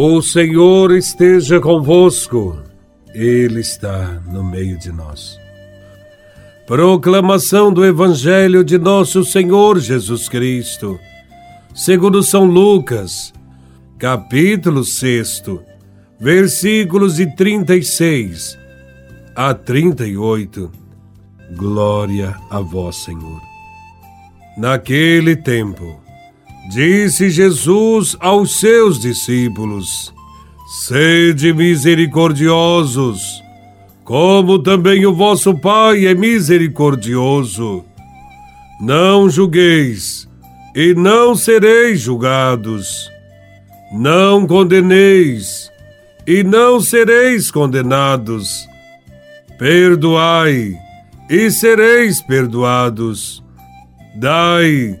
O Senhor esteja convosco, Ele está no meio de nós. Proclamação do Evangelho de Nosso Senhor Jesus Cristo, segundo São Lucas, capítulo 6, versículos de 36 a 38. Glória a Vós, Senhor. Naquele tempo, Disse Jesus aos seus discípulos: Sede misericordiosos, como também o vosso Pai é misericordioso. Não julgueis, e não sereis julgados. Não condeneis, e não sereis condenados. Perdoai, e sereis perdoados. Dai,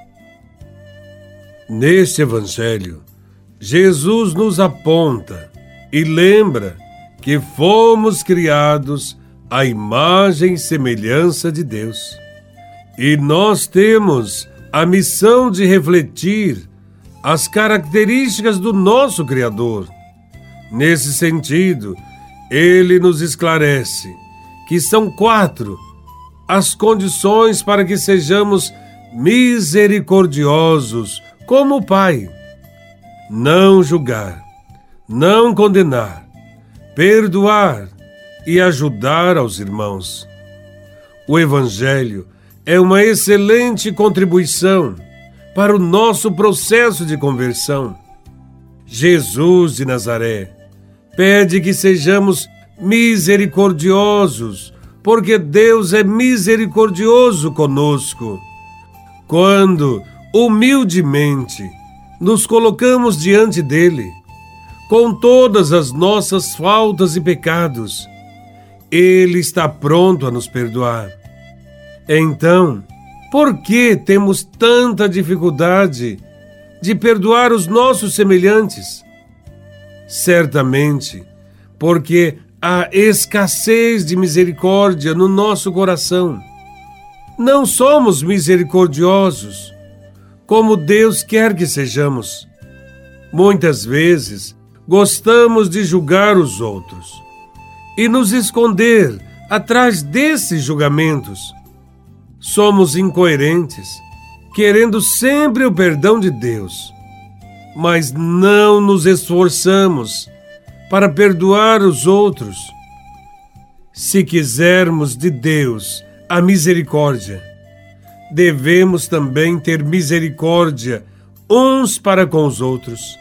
Neste Evangelho, Jesus nos aponta e lembra que fomos criados à imagem e semelhança de Deus. E nós temos a missão de refletir as características do nosso Criador. Nesse sentido, ele nos esclarece que são quatro as condições para que sejamos misericordiosos como o Pai. Não julgar, não condenar, perdoar e ajudar aos irmãos. O Evangelho é uma excelente contribuição para o nosso processo de conversão. Jesus de Nazaré pede que sejamos misericordiosos, porque Deus é misericordioso conosco. Quando humildemente nos colocamos diante dele, com todas as nossas faltas e pecados. Ele está pronto a nos perdoar. Então, por que temos tanta dificuldade de perdoar os nossos semelhantes? Certamente, porque há escassez de misericórdia no nosso coração. Não somos misericordiosos como Deus quer que sejamos. Muitas vezes gostamos de julgar os outros e nos esconder atrás desses julgamentos. Somos incoerentes, querendo sempre o perdão de Deus, mas não nos esforçamos para perdoar os outros. Se quisermos de Deus a misericórdia, devemos também ter misericórdia uns para com os outros.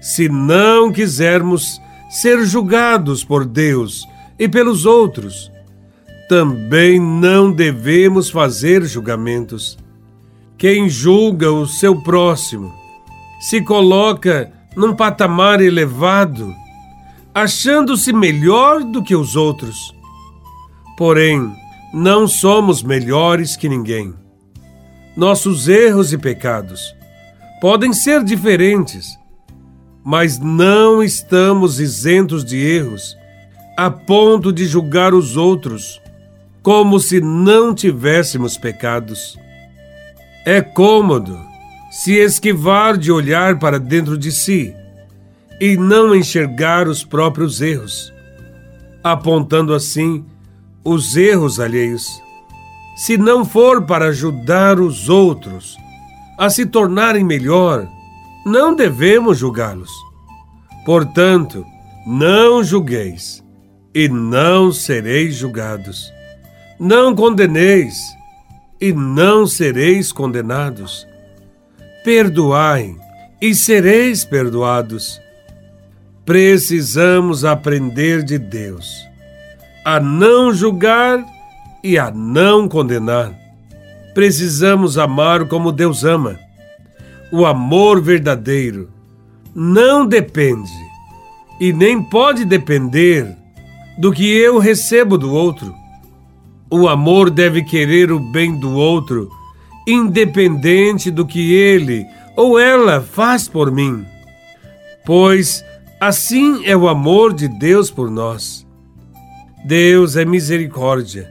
Se não quisermos ser julgados por Deus e pelos outros, também não devemos fazer julgamentos. Quem julga o seu próximo se coloca num patamar elevado, achando-se melhor do que os outros. Porém, não somos melhores que ninguém nossos erros e pecados. Podem ser diferentes, mas não estamos isentos de erros a ponto de julgar os outros como se não tivéssemos pecados. É cômodo se esquivar de olhar para dentro de si e não enxergar os próprios erros, apontando assim os erros alheios se não for para ajudar os outros a se tornarem melhor, não devemos julgá-los. Portanto, não julgueis e não sereis julgados. Não condeneis e não sereis condenados. Perdoai e sereis perdoados. Precisamos aprender de Deus a não julgar e a não condenar. Precisamos amar como Deus ama. O amor verdadeiro não depende e nem pode depender do que eu recebo do outro. O amor deve querer o bem do outro, independente do que ele ou ela faz por mim, pois assim é o amor de Deus por nós. Deus é misericórdia,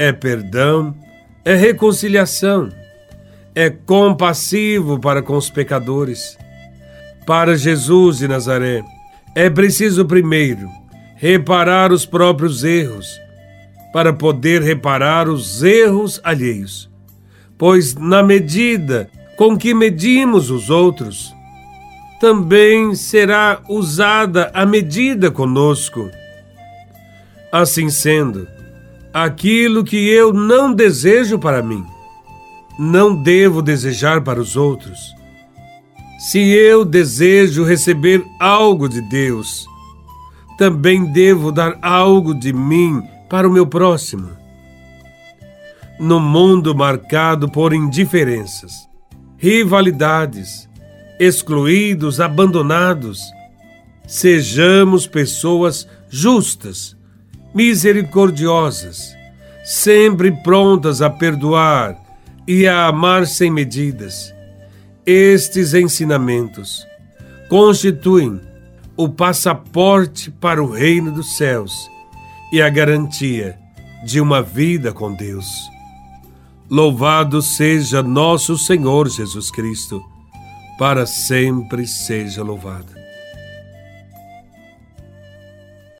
é perdão, é reconciliação, é compassivo para com os pecadores. Para Jesus de Nazaré, é preciso primeiro reparar os próprios erros, para poder reparar os erros alheios. Pois, na medida com que medimos os outros, também será usada a medida conosco. Assim sendo, aquilo que eu não desejo para mim, não devo desejar para os outros. Se eu desejo receber algo de Deus, também devo dar algo de mim para o meu próximo. No mundo marcado por indiferenças, rivalidades, excluídos, abandonados, sejamos pessoas justas, misericordiosas, sempre prontas a perdoar e a amar sem medidas. Estes ensinamentos constituem o passaporte para o reino dos céus e a garantia de uma vida com Deus. Louvado seja nosso Senhor Jesus Cristo, para sempre seja louvado.